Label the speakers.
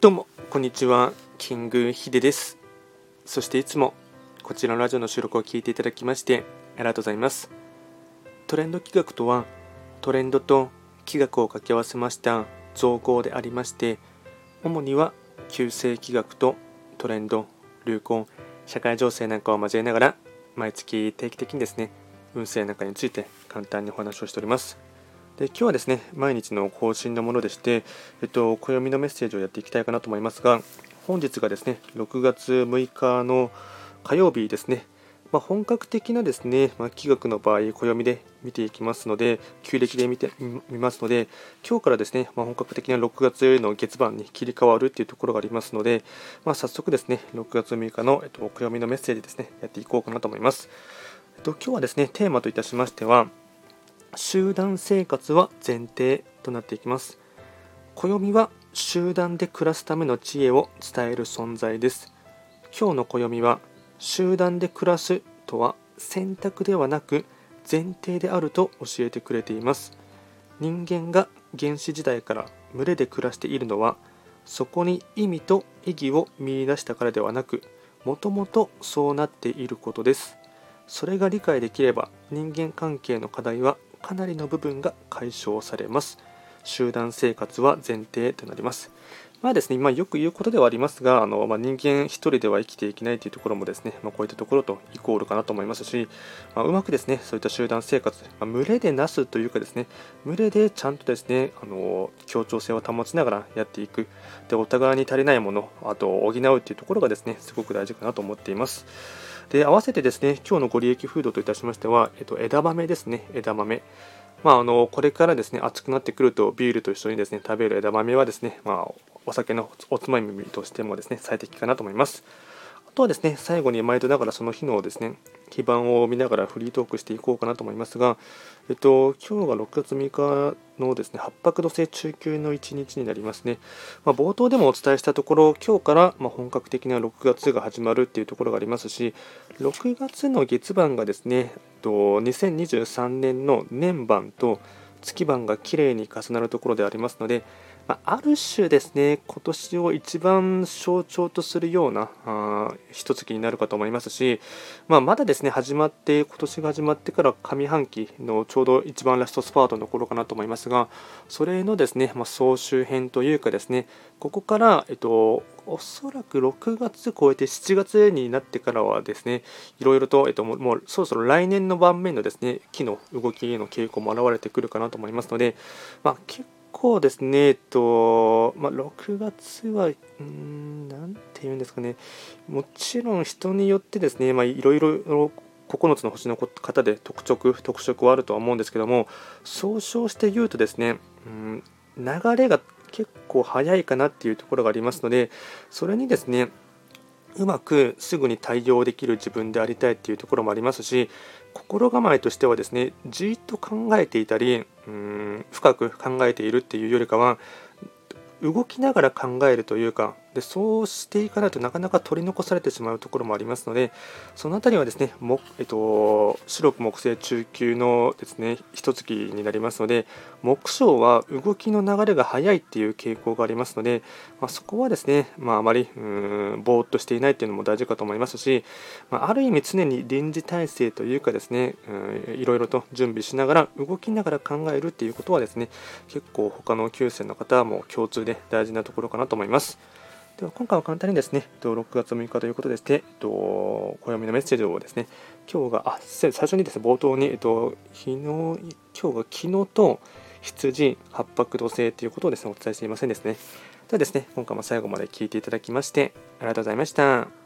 Speaker 1: どうもこんにちは。キングヒデです。そしていつもこちらのラジオの収録を聞いていただきましてありがとうございます。トレンド企画とはトレンドと企画を掛け合わせました造語でありまして主には旧世企画とトレンド流行社会情勢なんかを交えながら毎月定期的にですね運勢なんかについて簡単にお話をしております。で今日はですね毎日の更新のものでして、えっと、暦のメッセージをやっていきたいかなと思いますが本日がですね6月6日の火曜日ですね、まあ、本格的なですね、まあ、気学の場合暦で見ていきますので旧暦で見てみますので今日からですね、まあ、本格的な6月の月番に切り替わるっていうところがありますので、ま早速ですね6月6日の、えっと、暦のメッセージですねやっていこうかなと思います、えっと、今日はですねテーマといたしましては集団生活は前提となっていきます。暦は集団で暮らすための知恵を伝える存在です。今日の暦は集団で暮らすとは選択ではなく前提であると教えてくれています。人間が原始時代から群れで暮らしているのはそこに意味と意義を見いだしたからではなくもともとそうなっていることです。それが理解できれば人間関係の課題はかなりの部分が解消されます。集団生活は前提となります。まあですね、まあ、よく言うことではありますが、あのまあ、人間一人では生きていけないというところもですね、まあ、こういったところとイコールかなと思いますし、ま、うまくですね、そういった集団生活、ま群れでなすというかですね、群れでちゃんとですね、あの協調性を保ちながらやっていく、でお互いに足りないもの、あと補うというところがですね、すごく大事かなと思っています。で合わせてですね今日のご利益フードといたしましては、えっと、枝豆ですね枝豆まあ、あのこれからですね暑くなってくるとビールと一緒にですね食べる枝豆はですね、まあ、お酒のおつまみとしてもですね最適かなと思います。あとはですね最後に毎度ながらその日のですね基盤を見ながらフリートークしていこうかなと思いますが、えっと、今日が6月6日のですね八白土星中級の1日になりますね、まあ、冒頭でもお伝えしたところ今日からま本格的な6月が始まるっていうところがありますし6月の月番がですねと2023年の年番と月番がきれいに重なるところでありますのでまあ、ある種ですね、今年を一番象徴とするようなあ一月になるかと思いますし、まあ、まだですね、始まって、今年が始まってから上半期のちょうど一番ラストスパートの頃かなと思いますが、それのですね、まあ、総集編というかですね、ここから、えっと、おそらく6月超えて7月になってからはですね、いろいろと、えっと、もうそろそろ来年の盤面のですね、木の動きへの傾向も現れてくるかなと思いますので、まあ、結構ですね、えっと、まあ、6月は、うん、なんて言うんですかね、もちろん人によってですね、まあ、いろいろ9つの星の方で特色、特色はあるとは思うんですけども、総称して言うとですね、うん、流れが結構早いかなっていうところがありますので、それにですね、うまくすぐに対応できる自分でありたいっていうところもありますし心構えとしてはですねじっと考えていたりうん深く考えているっていうよりかは動きながら考えるというかでそうしていかないとなかなか取り残されてしまうところもありますのでその辺りはですね、えっと、白く木星中級のですね一月になりますので木章は動きの流れが速いっていう傾向がありますので、まあ、そこはですね、まあ、あまりうんぼーっとしていないっていうのも大事かと思いますし、まあ、ある意味常に臨時体制というかですねいろいろと準備しながら動きながら考えるっていうことはですね結構他の9世の方はも共通で大事なところかなと思います。では今回は簡単にですね、6月6日ということでして、暦のメッセージをですね、今日が、あ、最初にですね、冒頭に、えっと、昨日、今日が昨日と羊、八白土星ということをですね、お伝えしていませんですね。ではですね、今回も最後まで聞いていただきまして、ありがとうございました。